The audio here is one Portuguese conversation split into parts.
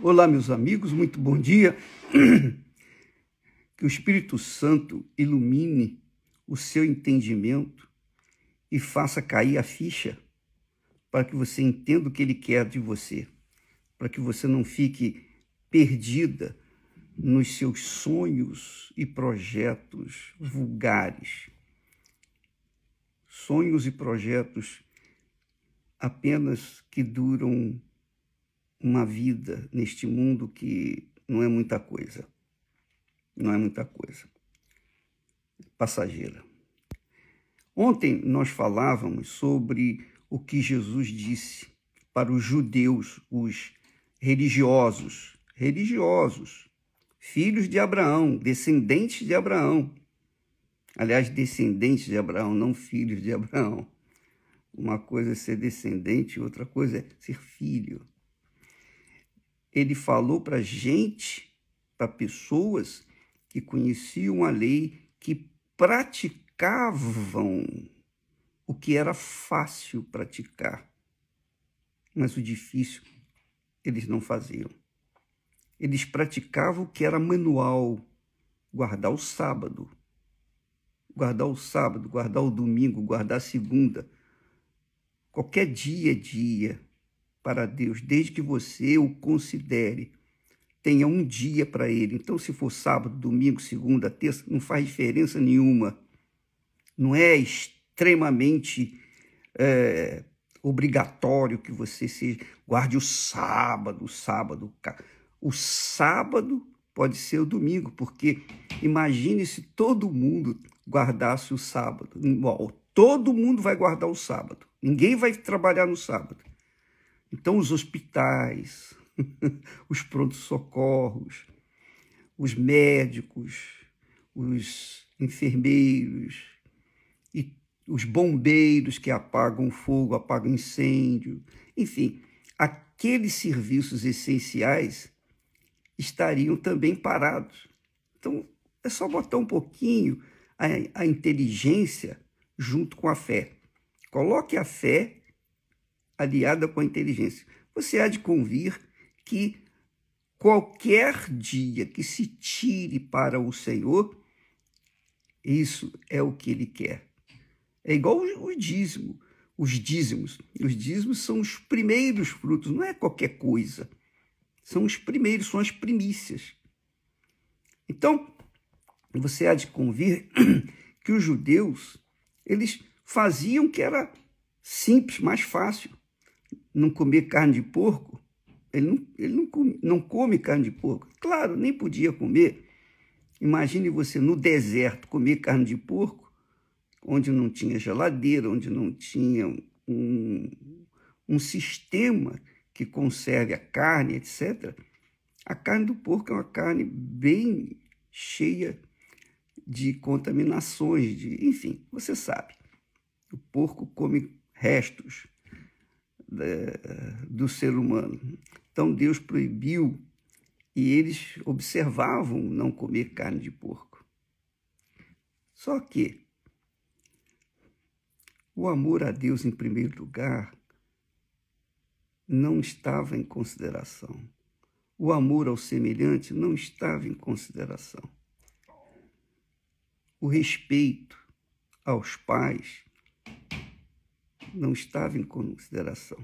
Olá, meus amigos, muito bom dia. Que o Espírito Santo ilumine o seu entendimento e faça cair a ficha para que você entenda o que ele quer de você, para que você não fique perdida nos seus sonhos e projetos vulgares. Sonhos e projetos apenas que duram uma vida neste mundo que não é muita coisa. Não é muita coisa. Passageira. Ontem nós falávamos sobre o que Jesus disse para os judeus, os religiosos, religiosos, filhos de Abraão, descendentes de Abraão. Aliás, descendentes de Abraão, não filhos de Abraão. Uma coisa é ser descendente, outra coisa é ser filho. Ele falou para gente, para pessoas que conheciam a lei, que praticavam o que era fácil praticar, mas o difícil eles não faziam. Eles praticavam o que era manual, guardar o sábado, guardar o sábado, guardar o domingo, guardar a segunda. Qualquer dia é dia para Deus, desde que você o considere tenha um dia para ele. Então, se for sábado, domingo, segunda, terça, não faz diferença nenhuma. Não é extremamente é, obrigatório que você guarde o sábado, o sábado. O sábado pode ser o domingo, porque imagine se todo mundo guardasse o sábado. Bom, todo mundo vai guardar o sábado. Ninguém vai trabalhar no sábado. Então, os hospitais, os prontos-socorros, os médicos, os enfermeiros e os bombeiros que apagam fogo, apagam incêndio, enfim, aqueles serviços essenciais estariam também parados. Então, é só botar um pouquinho a, a inteligência junto com a fé. Coloque a fé aliada com a inteligência. Você há de convir que qualquer dia que se tire para o Senhor, isso é o que ele quer. É igual o dízimo, os dízimos. Os dízimos são os primeiros frutos, não é qualquer coisa. São os primeiros, são as primícias. Então, você há de convir que os judeus, eles faziam que era simples, mais fácil. Não comer carne de porco, ele não, ele não, come, não come carne de porco. Claro, nem podia comer. Imagine você no deserto comer carne de porco, onde não tinha geladeira, onde não tinha um, um sistema que conserve a carne, etc. A carne do porco é uma carne bem cheia de contaminações, de, enfim, você sabe. O porco come restos do ser humano. Então Deus proibiu e eles observavam não comer carne de porco. Só que o amor a Deus em primeiro lugar não estava em consideração. O amor ao semelhante não estava em consideração. O respeito aos pais não estava em consideração.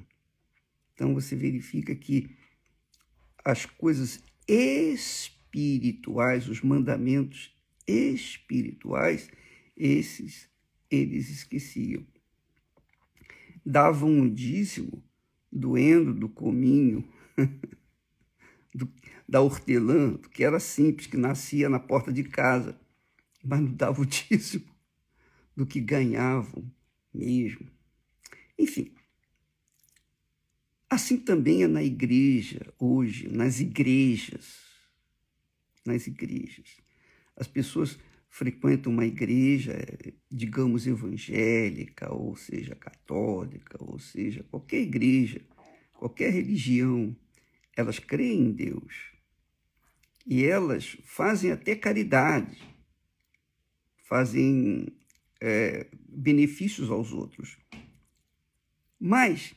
Então você verifica que as coisas espirituais, os mandamentos espirituais, esses eles esqueciam. Davam o dízimo doendo do cominho, do, da hortelã, que era simples, que nascia na porta de casa, mas não dava o dízimo do que ganhavam mesmo. Enfim, Assim também é na igreja hoje, nas igrejas. Nas igrejas. As pessoas frequentam uma igreja, digamos, evangélica, ou seja, católica, ou seja, qualquer igreja, qualquer religião, elas creem em Deus. E elas fazem até caridade, fazem é, benefícios aos outros. Mas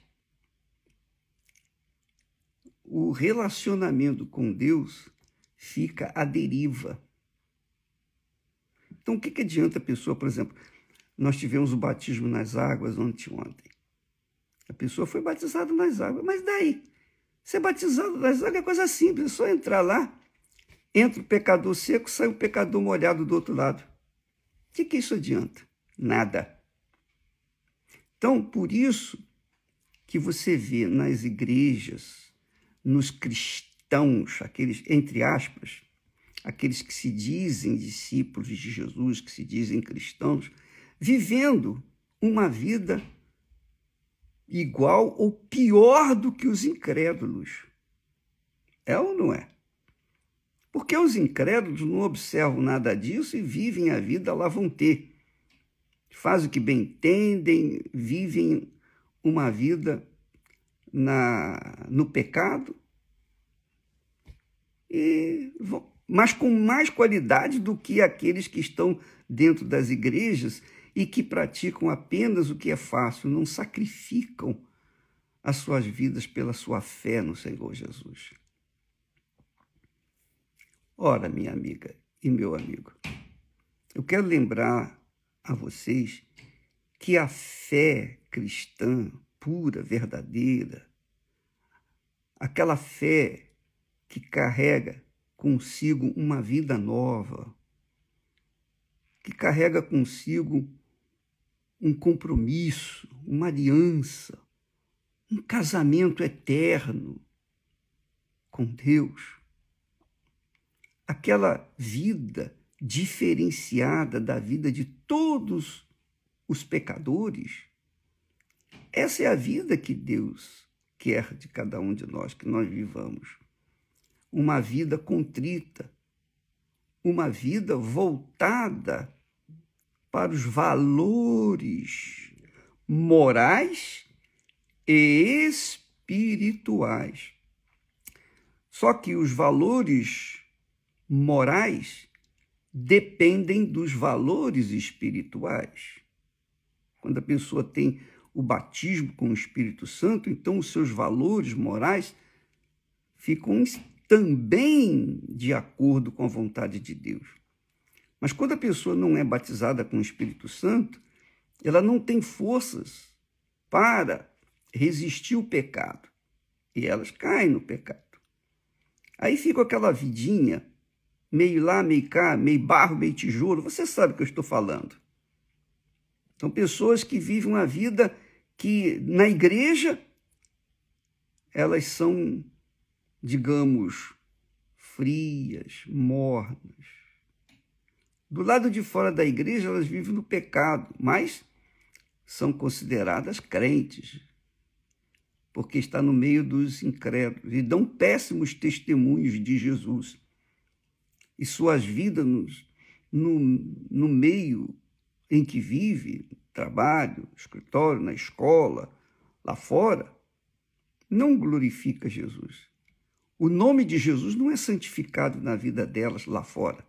o relacionamento com Deus fica à deriva. Então, o que, que adianta a pessoa, por exemplo, nós tivemos o batismo nas águas ontem. A pessoa foi batizada nas águas, mas daí? Ser batizado nas águas é coisa simples, é só entrar lá, entra o pecador seco, sai o pecador molhado do outro lado. O que, que isso adianta? Nada. Então, por isso que você vê nas igrejas, nos cristãos, aqueles, entre aspas, aqueles que se dizem discípulos de Jesus, que se dizem cristãos, vivendo uma vida igual ou pior do que os incrédulos. É ou não é? Porque os incrédulos não observam nada disso e vivem a vida lá vão ter. Fazem o que bem entendem, vivem uma vida na, no pecado, e, mas com mais qualidade do que aqueles que estão dentro das igrejas e que praticam apenas o que é fácil, não sacrificam as suas vidas pela sua fé no Senhor Jesus. Ora, minha amiga e meu amigo, eu quero lembrar a vocês que a fé cristã pura, verdadeira, aquela fé que carrega consigo uma vida nova, que carrega consigo um compromisso, uma aliança, um casamento eterno com Deus. Aquela vida diferenciada da vida de todos os pecadores. Essa é a vida que Deus quer de cada um de nós, que nós vivamos. Uma vida contrita, uma vida voltada para os valores morais e espirituais. Só que os valores morais dependem dos valores espirituais. Quando a pessoa tem o batismo com o Espírito Santo, então os seus valores morais ficam também de acordo com a vontade de Deus. Mas quando a pessoa não é batizada com o Espírito Santo, ela não tem forças para resistir o pecado. E elas caem no pecado. Aí fica aquela vidinha, meio lá, meio cá, meio barro, meio tijolo. Você sabe o que eu estou falando. São pessoas que vivem uma vida que na igreja elas são, digamos, frias, mornas. Do lado de fora da igreja, elas vivem no pecado, mas são consideradas crentes, porque está no meio dos incrédulos e dão péssimos testemunhos de Jesus. E suas vidas no, no meio em que vive, trabalho, escritório, na escola, lá fora, não glorifica Jesus. O nome de Jesus não é santificado na vida delas lá fora.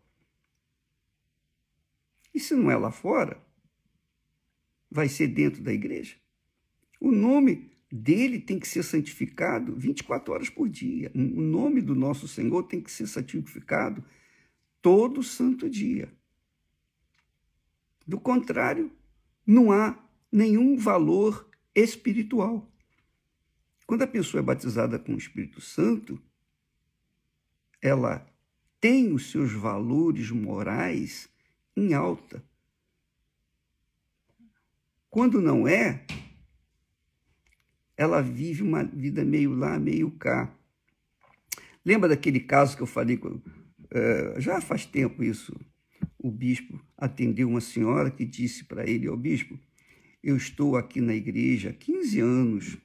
E se não é lá fora, vai ser dentro da igreja. O nome dele tem que ser santificado 24 horas por dia. O nome do nosso Senhor tem que ser santificado todo santo dia. Do contrário, não há nenhum valor espiritual. Quando a pessoa é batizada com o Espírito Santo, ela tem os seus valores morais em alta. Quando não é, ela vive uma vida meio lá, meio cá. Lembra daquele caso que eu falei, uh, já faz tempo isso, o bispo atendeu uma senhora que disse para ele, ó bispo, eu estou aqui na igreja há 15 anos,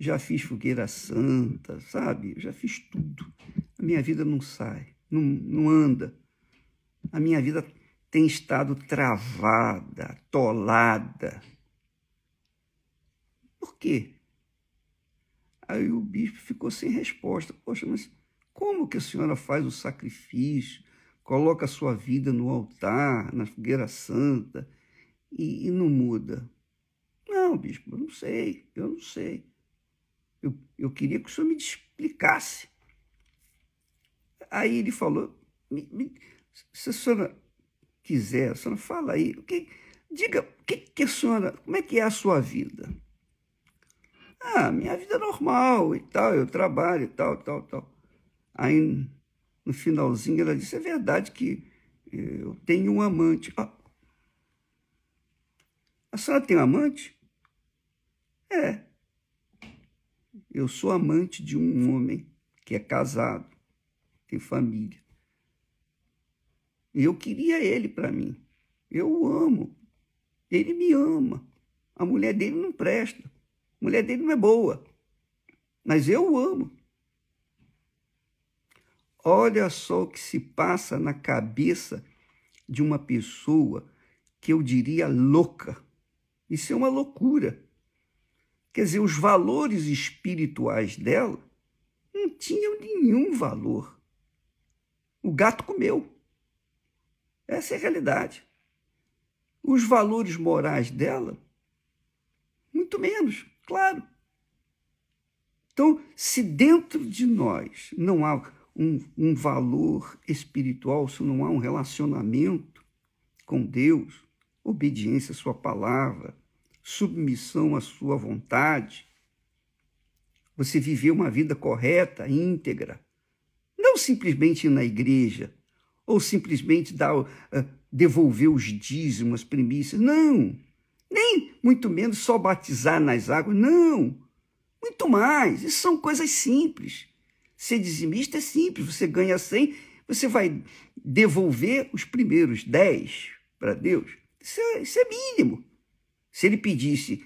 já fiz fogueira santa, sabe? Já fiz tudo. A minha vida não sai, não, não anda. A minha vida tem estado travada, atolada. Por quê? Aí o bispo ficou sem resposta. Poxa, mas como que a senhora faz o sacrifício, coloca a sua vida no altar, na fogueira santa, e, e não muda? Não, bispo, eu não sei, eu não sei. Eu, eu queria que o senhor me explicasse. Aí ele falou: me, me, se a senhora quiser, a senhora fala aí, o que, diga, o que, que a senhora, como é que é a sua vida? Ah, minha vida é normal e tal, eu trabalho e tal, tal, tal. Aí no finalzinho ela disse: é verdade que eu tenho um amante. Ah, a senhora tem um amante? É. Eu sou amante de um homem que é casado, tem família. E eu queria ele para mim. Eu o amo. Ele me ama. A mulher dele não presta. A mulher dele não é boa. Mas eu o amo. Olha só o que se passa na cabeça de uma pessoa que eu diria louca. Isso é uma loucura. Quer dizer, os valores espirituais dela não tinham nenhum valor. O gato comeu. Essa é a realidade. Os valores morais dela, muito menos, claro. Então, se dentro de nós não há um, um valor espiritual, se não há um relacionamento com Deus, obediência à Sua palavra, submissão à Sua vontade, você viver uma vida correta, íntegra, não simplesmente ir na igreja, ou simplesmente dar, uh, devolver os dízimos, as primícias. Não! Nem muito menos só batizar nas águas. Não! Muito mais. Isso são coisas simples. Ser dizimista é simples. Você ganha 100, você vai devolver os primeiros 10 para Deus. Isso é, isso é mínimo. Se ele pedisse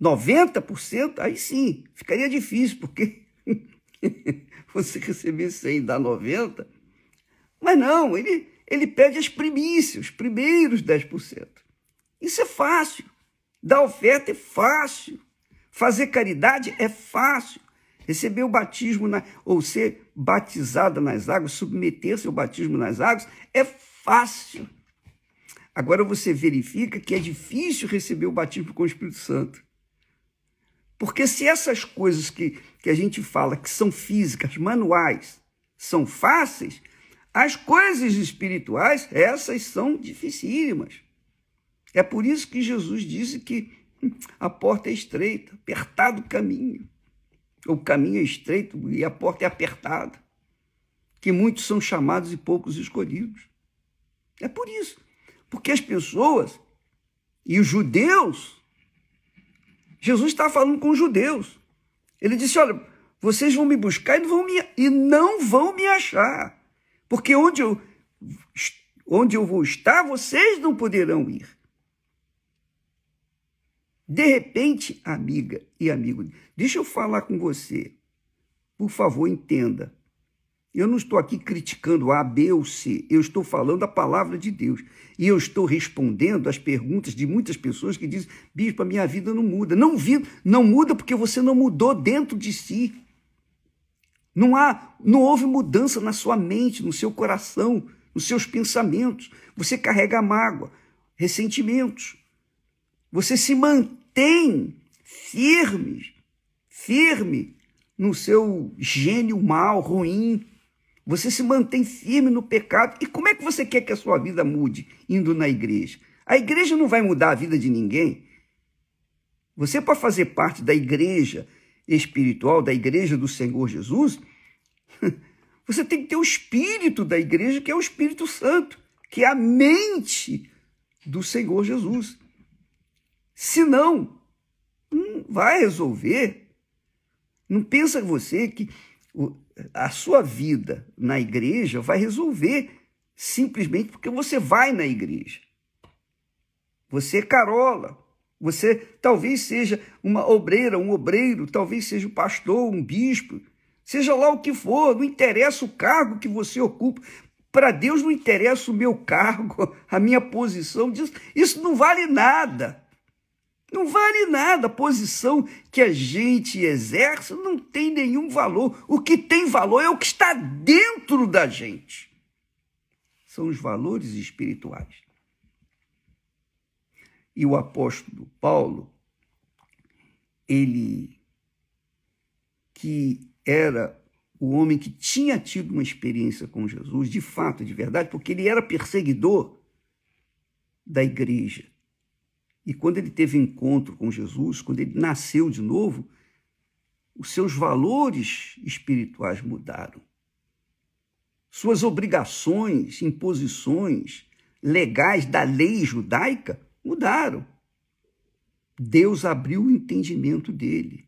90%, aí sim, ficaria difícil, porque você receber 100 e dar 90%, mas não, ele, ele pede as primícias, os primeiros 10%. Isso é fácil. Dar oferta é fácil. Fazer caridade é fácil. Receber o batismo na, ou ser batizada nas águas, submeter-se ao batismo nas águas, é fácil. Agora você verifica que é difícil receber o batismo com o Espírito Santo. Porque se essas coisas que, que a gente fala que são físicas, manuais, são fáceis, as coisas espirituais, essas são dificílimas. É por isso que Jesus disse que a porta é estreita, apertado o caminho. O caminho é estreito e a porta é apertada. Que muitos são chamados e poucos escolhidos. É por isso. Porque as pessoas e os judeus, Jesus está falando com os judeus. Ele disse: Olha, vocês vão me buscar e não vão me, e não vão me achar. Porque onde eu, onde eu vou estar, vocês não poderão ir. De repente, amiga e amigo, deixa eu falar com você. Por favor, entenda. Eu não estou aqui criticando A, B ou C. Eu estou falando a palavra de Deus. E eu estou respondendo às perguntas de muitas pessoas que dizem: Bispo, a minha vida não muda. Não, vi, não muda porque você não mudou dentro de si. Não há, não houve mudança na sua mente, no seu coração, nos seus pensamentos. Você carrega mágoa, ressentimentos. Você se mantém firme, firme no seu gênio mal, ruim. Você se mantém firme no pecado. E como é que você quer que a sua vida mude indo na igreja? A igreja não vai mudar a vida de ninguém. Você, para fazer parte da igreja, espiritual da igreja do Senhor Jesus, você tem que ter o espírito da igreja, que é o Espírito Santo, que é a mente do Senhor Jesus. Senão, não vai resolver. Não pensa você que a sua vida na igreja vai resolver simplesmente porque você vai na igreja. Você é carola, você talvez seja uma obreira, um obreiro, talvez seja um pastor, um bispo, seja lá o que for, não interessa o cargo que você ocupa. Para Deus não interessa o meu cargo, a minha posição, isso não vale nada. Não vale nada. A posição que a gente exerce não tem nenhum valor. O que tem valor é o que está dentro da gente. São os valores espirituais. E o apóstolo Paulo, ele que era o homem que tinha tido uma experiência com Jesus, de fato, de verdade, porque ele era perseguidor da igreja. E quando ele teve encontro com Jesus, quando ele nasceu de novo, os seus valores espirituais mudaram. Suas obrigações, imposições legais da lei judaica mudaram. Deus abriu o entendimento dele,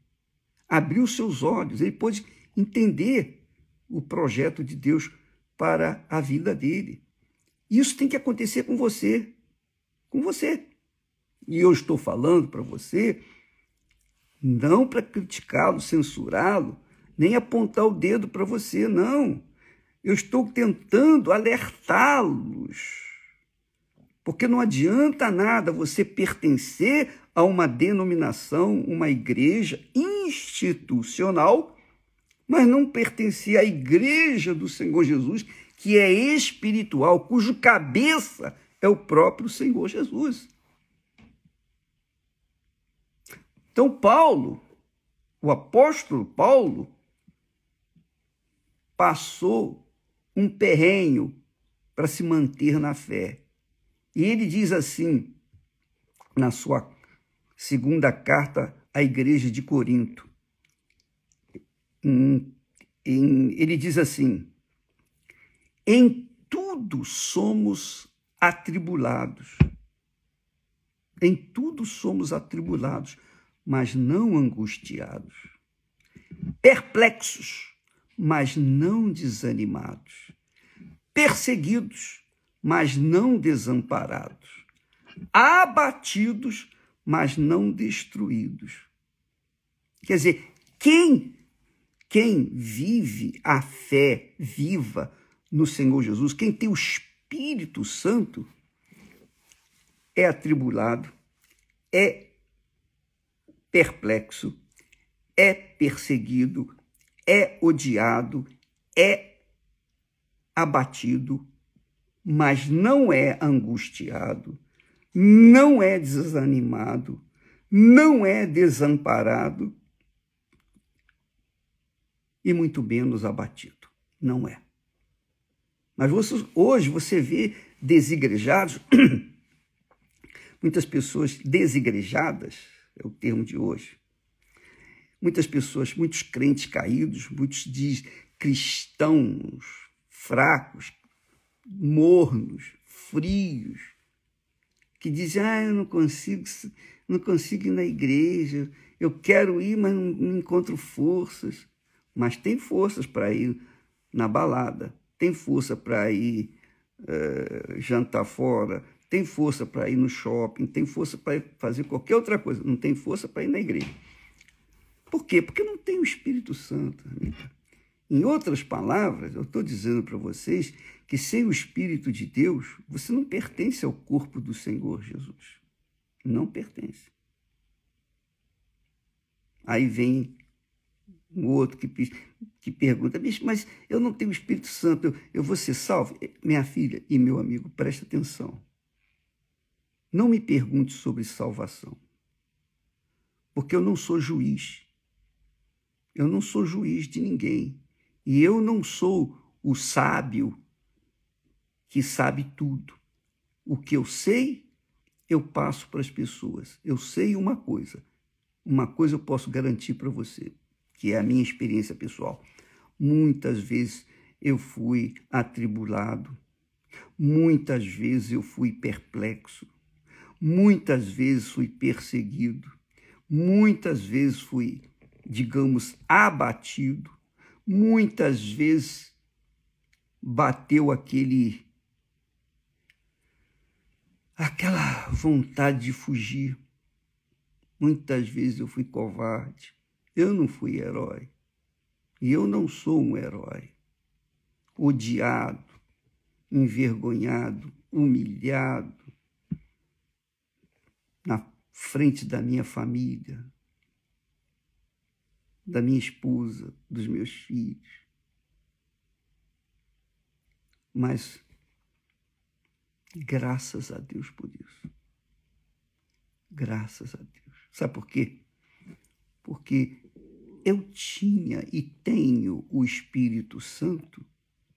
abriu seus olhos, ele pôde entender o projeto de Deus para a vida dele. Isso tem que acontecer com você, com você. E eu estou falando para você não para criticá-lo, censurá-lo, nem apontar o dedo para você, não. Eu estou tentando alertá-los. Porque não adianta nada você pertencer a uma denominação, uma igreja institucional, mas não pertencer à igreja do Senhor Jesus, que é espiritual, cujo cabeça é o próprio Senhor Jesus. Então, Paulo, o apóstolo Paulo, passou um perrenho para se manter na fé. E ele diz assim, na sua segunda carta à igreja de Corinto, em, em, ele diz assim: em tudo somos atribulados. Em tudo somos atribulados, mas não angustiados, perplexos, mas não desanimados, perseguidos, mas não desamparados, abatidos, mas não destruídos. Quer dizer, quem quem vive a fé viva no Senhor Jesus, quem tem o Espírito Santo, é atribulado, é perplexo, é perseguido, é odiado, é abatido, mas não é angustiado, não é desanimado, não é desamparado e muito menos abatido. Não é. Mas você, hoje você vê desigrejados, muitas pessoas desigrejadas, é o termo de hoje. Muitas pessoas, muitos crentes caídos, muitos de cristãos fracos, mornos, frios, que dizem: "Ah, eu não consigo, não consigo ir na igreja, eu quero ir, mas não, não encontro forças". Mas tem forças para ir na balada, tem força para ir uh, jantar fora, tem força para ir no shopping, tem força para fazer qualquer outra coisa, não tem força para ir na igreja. Por quê? Porque não tem o Espírito Santo. Amiga. Em outras palavras, eu estou dizendo para vocês que sem o Espírito de Deus, você não pertence ao corpo do Senhor Jesus. Não pertence. Aí vem um outro que, que pergunta, mas eu não tenho o Espírito Santo, eu, eu vou ser salvo? Minha filha e meu amigo, presta atenção. Não me pergunte sobre salvação, porque eu não sou juiz. Eu não sou juiz de ninguém. E eu não sou o sábio que sabe tudo. O que eu sei, eu passo para as pessoas. Eu sei uma coisa. Uma coisa eu posso garantir para você, que é a minha experiência pessoal. Muitas vezes eu fui atribulado, muitas vezes eu fui perplexo, Muitas vezes fui perseguido, muitas vezes fui, digamos, abatido, muitas vezes bateu aquele aquela vontade de fugir. Muitas vezes eu fui covarde. Eu não fui herói. E eu não sou um herói. Odiado, envergonhado, humilhado, frente da minha família, da minha esposa, dos meus filhos. Mas graças a Deus por isso. Graças a Deus. Sabe por quê? Porque eu tinha e tenho o Espírito Santo,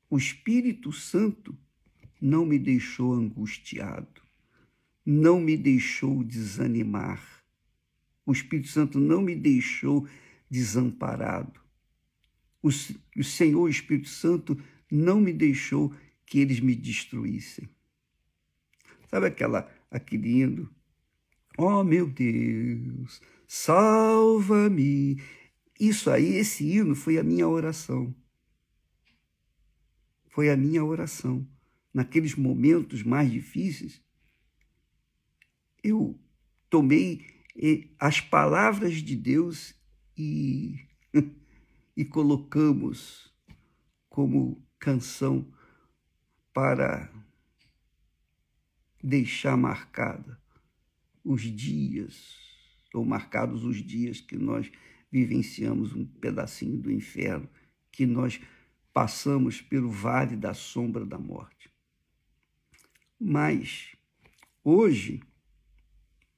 o Espírito Santo não me deixou angustiado, não me deixou desanimar. O Espírito Santo não me deixou desamparado. O, o Senhor o Espírito Santo não me deixou que eles me destruíssem. Sabe aquela, aquele hino? Oh, meu Deus, salva-me. Isso aí, esse hino foi a minha oração. Foi a minha oração. Naqueles momentos mais difíceis, eu tomei eh, as palavras de Deus e, e colocamos como canção para deixar marcada os dias, ou marcados os dias que nós vivenciamos um pedacinho do inferno, que nós passamos pelo vale da sombra da morte. Mas hoje,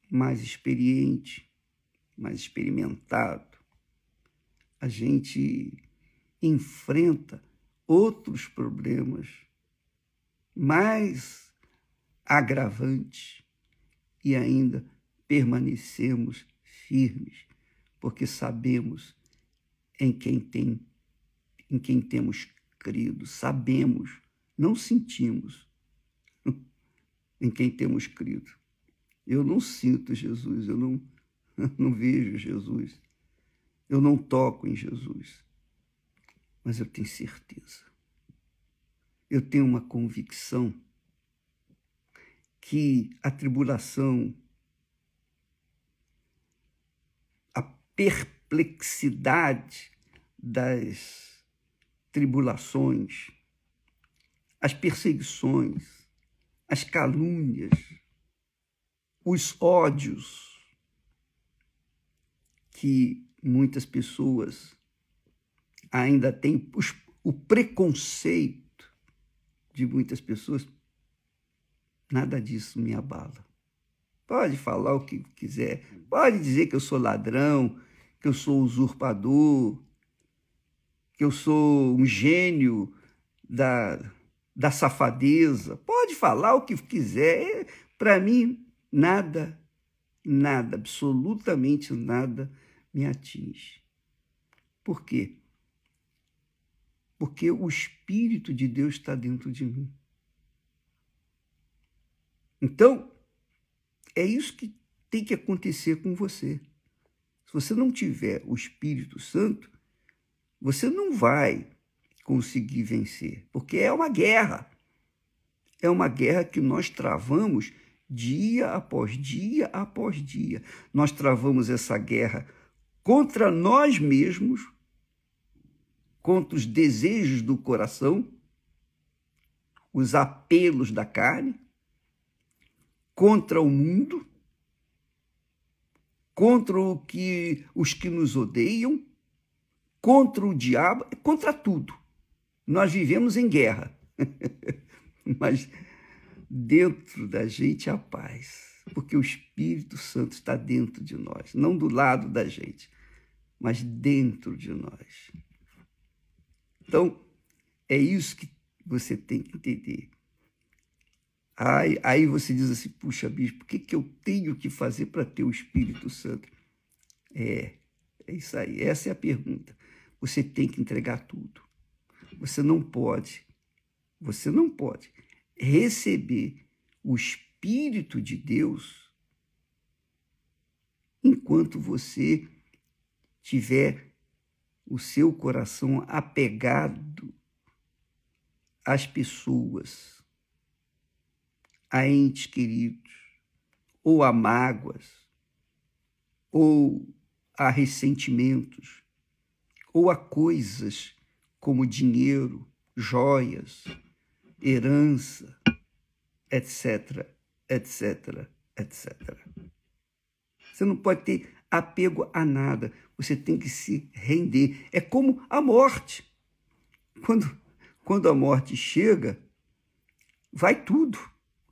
mais experiente, mais experimentado, a gente enfrenta outros problemas mais agravantes e ainda permanecemos firmes, porque sabemos em quem tem em quem temos crido, sabemos, não sentimos em quem temos crido. Eu não sinto Jesus, eu não, não vejo Jesus, eu não toco em Jesus, mas eu tenho certeza, eu tenho uma convicção que a tribulação, a perplexidade das tribulações, as perseguições, as calúnias, os ódios que muitas pessoas ainda têm, os, o preconceito de muitas pessoas Nada disso me abala. Pode falar o que quiser, pode dizer que eu sou ladrão, que eu sou usurpador, que eu sou um gênio da, da safadeza, pode falar o que quiser. Para mim, nada, nada, absolutamente nada me atinge. Por quê? Porque o Espírito de Deus está dentro de mim. Então, é isso que tem que acontecer com você. Se você não tiver o Espírito Santo, você não vai conseguir vencer, porque é uma guerra. É uma guerra que nós travamos dia após dia após dia. Nós travamos essa guerra contra nós mesmos, contra os desejos do coração, os apelos da carne contra o mundo, contra o que os que nos odeiam, contra o diabo, contra tudo. Nós vivemos em guerra. Mas dentro da gente a paz, porque o Espírito Santo está dentro de nós, não do lado da gente, mas dentro de nós. Então, é isso que você tem que entender. Aí, aí você diz assim, puxa, bispo, o que, que eu tenho que fazer para ter o Espírito Santo? É, é isso aí, essa é a pergunta. Você tem que entregar tudo. Você não pode, você não pode receber o Espírito de Deus enquanto você tiver o seu coração apegado às pessoas a entes queridos, ou a mágoas, ou a ressentimentos, ou a coisas como dinheiro, joias, herança, etc, etc, etc. Você não pode ter apego a nada, você tem que se render. É como a morte. Quando, quando a morte chega, vai tudo.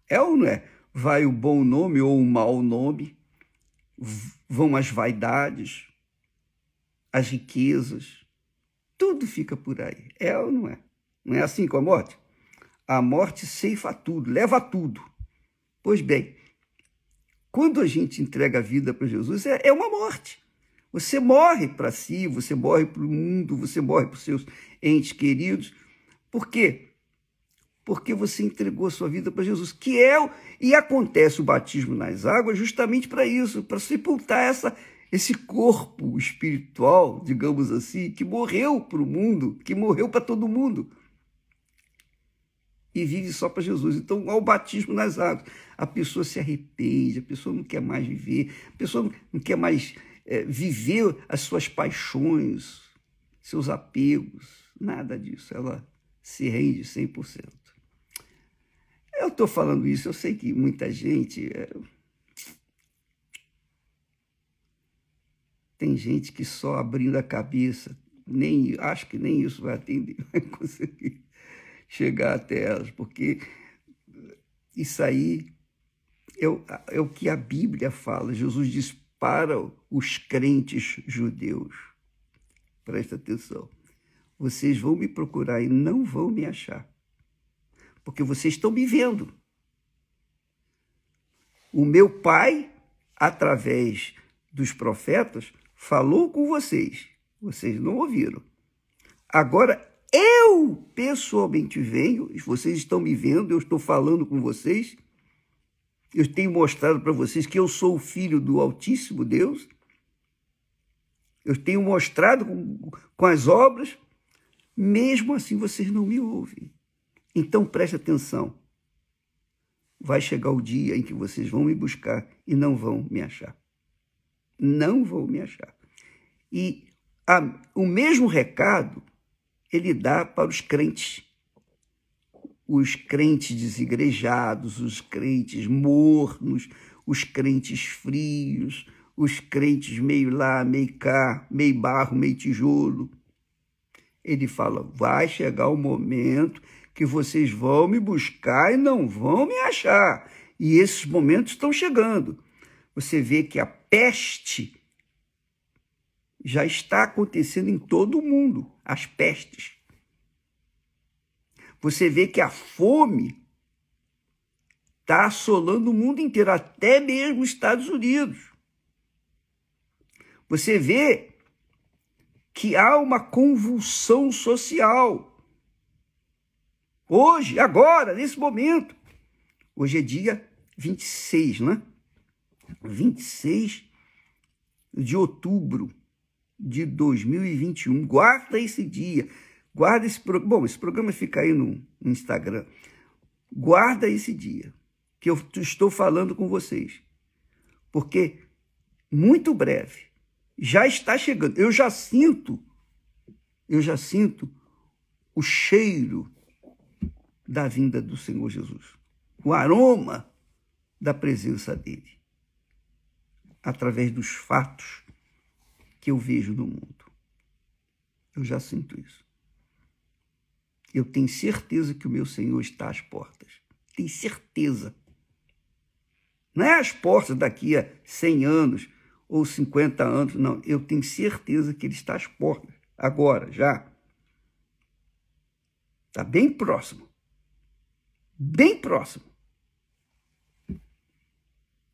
É ou não é? Vai o bom nome ou o mau nome, vão as vaidades, as riquezas, tudo fica por aí. É ou não é? Não é assim com a morte? A morte ceifa tudo, leva tudo. Pois bem, quando a gente entrega a vida para Jesus, é, é uma morte. Você morre para si, você morre para o mundo, você morre para os seus entes queridos. Por quê? Porque você entregou a sua vida para Jesus, que é o... e acontece o batismo nas águas justamente para isso, para sepultar essa esse corpo espiritual, digamos assim, que morreu para o mundo, que morreu para todo mundo e vive só para Jesus. Então, ao batismo nas águas, a pessoa se arrepende, a pessoa não quer mais viver, a pessoa não quer mais é, viver as suas paixões, seus apegos, nada disso. Ela se rende 100%. Eu estou falando isso, eu sei que muita gente. É... Tem gente que só abrindo a cabeça, nem acho que nem isso vai atender, vai conseguir chegar até elas, porque isso aí é o, é o que a Bíblia fala. Jesus diz para os crentes judeus. Presta atenção. Vocês vão me procurar e não vão me achar. Porque vocês estão me vendo. O meu pai, através dos profetas, falou com vocês. Vocês não ouviram. Agora eu pessoalmente venho, vocês estão me vendo, eu estou falando com vocês. Eu tenho mostrado para vocês que eu sou o filho do Altíssimo Deus. Eu tenho mostrado com, com as obras, mesmo assim vocês não me ouvem. Então preste atenção. Vai chegar o dia em que vocês vão me buscar e não vão me achar. Não vão me achar. E a, o mesmo recado ele dá para os crentes. Os crentes desigrejados, os crentes mornos, os crentes frios, os crentes meio lá, meio cá, meio barro, meio tijolo. Ele fala: vai chegar o momento que vocês vão me buscar e não vão me achar. E esses momentos estão chegando. Você vê que a peste já está acontecendo em todo o mundo as pestes. Você vê que a fome está assolando o mundo inteiro, até mesmo os Estados Unidos. Você vê que há uma convulsão social. Hoje, agora, nesse momento. Hoje é dia 26, né? 26 de outubro de 2021. Guarda esse dia. Guarda esse. Bom, esse programa fica aí no, no Instagram. Guarda esse dia que eu estou falando com vocês. Porque muito breve já está chegando. Eu já sinto, eu já sinto o cheiro da vinda do Senhor Jesus. O aroma da presença dele. Através dos fatos que eu vejo no mundo. Eu já sinto isso. Eu tenho certeza que o meu Senhor está às portas. Tenho certeza. Não é às portas daqui a 100 anos ou 50 anos, não. Eu tenho certeza que Ele está às portas. Agora, já. Está bem próximo. Bem próximo.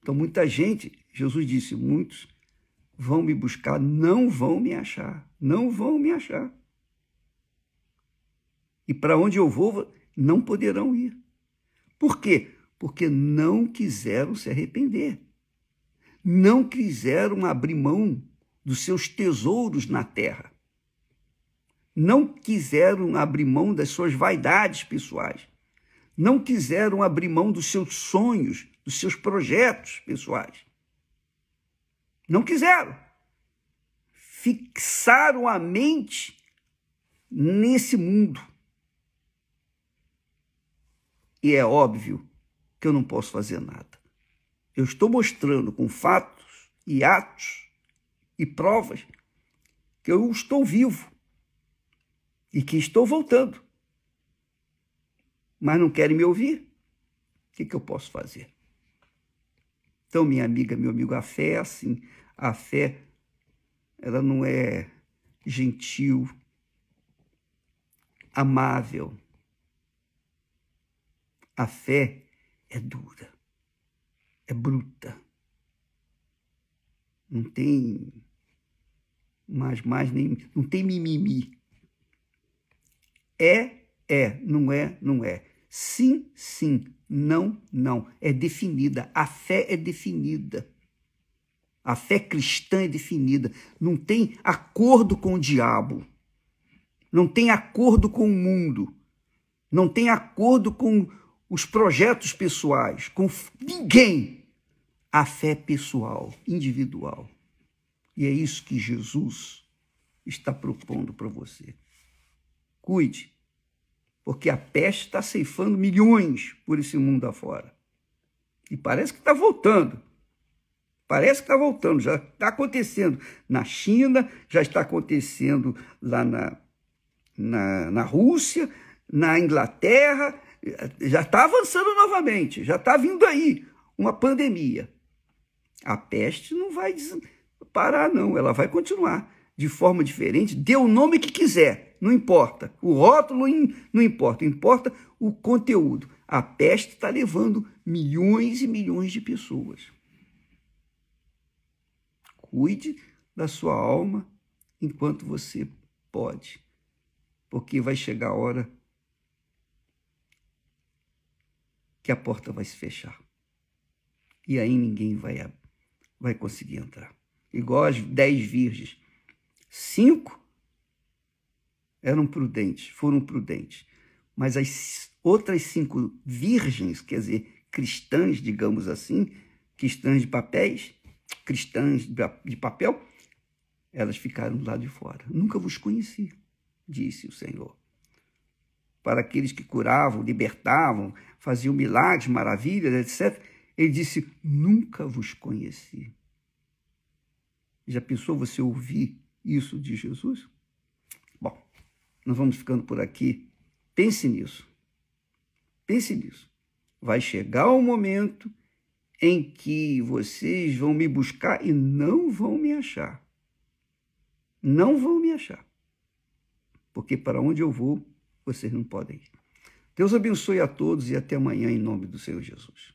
Então, muita gente, Jesus disse, muitos vão me buscar, não vão me achar, não vão me achar. E para onde eu vou, não poderão ir. Por quê? Porque não quiseram se arrepender. Não quiseram abrir mão dos seus tesouros na terra. Não quiseram abrir mão das suas vaidades pessoais. Não quiseram abrir mão dos seus sonhos, dos seus projetos pessoais. Não quiseram. Fixaram a mente nesse mundo. E é óbvio que eu não posso fazer nada. Eu estou mostrando com fatos e atos e provas que eu estou vivo e que estou voltando. Mas não querem me ouvir? O que, que eu posso fazer? Então, minha amiga, meu amigo, a fé é assim. A fé, ela não é gentil, amável. A fé é dura, é bruta. Não tem mais, mais nem. Não tem mimimi. É, é. Não é, não é. Sim, sim. Não, não. É definida. A fé é definida. A fé cristã é definida. Não tem acordo com o diabo. Não tem acordo com o mundo. Não tem acordo com os projetos pessoais, com ninguém. A fé pessoal, individual. E é isso que Jesus está propondo para você. Cuide, porque a peste está ceifando milhões por esse mundo afora. E parece que está voltando. Parece que está voltando, já está acontecendo na China, já está acontecendo lá na, na, na Rússia, na Inglaterra, já está avançando novamente, já está vindo aí uma pandemia. A peste não vai parar, não, ela vai continuar de forma diferente, dê o nome que quiser, não importa. O rótulo não importa, importa o conteúdo. A peste está levando milhões e milhões de pessoas. Cuide da sua alma enquanto você pode porque vai chegar a hora que a porta vai se fechar. E aí ninguém vai, vai conseguir entrar. Igual as dez virgens. Cinco eram prudentes, foram prudentes. Mas as outras cinco virgens, quer dizer, cristãs, digamos assim, cristãs de papéis, cristãs de papel, elas ficaram lá de fora. Nunca vos conheci disse o Senhor. Para aqueles que curavam, libertavam, faziam milagres, maravilhas, etc., ele disse: Nunca vos conheci. Já pensou você ouvir isso de Jesus? Nós vamos ficando por aqui. Pense nisso. Pense nisso. Vai chegar o momento em que vocês vão me buscar e não vão me achar. Não vão me achar porque para onde eu vou, vocês não podem ir. Deus abençoe a todos e até amanhã, em nome do Senhor Jesus.